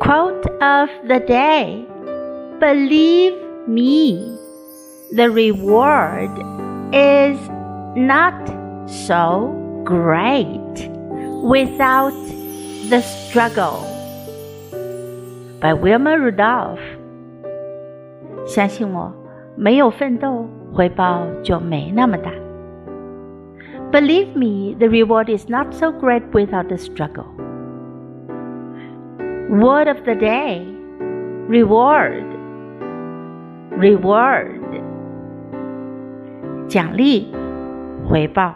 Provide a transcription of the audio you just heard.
Quote of the day Believe me, the reward is not so great without the struggle. By Wilma Rudolph. 相信我，没有奋斗，回报就没那么大。Believe me, the reward is not so great without the struggle. Word of the day reward, reward. 奖励，回报。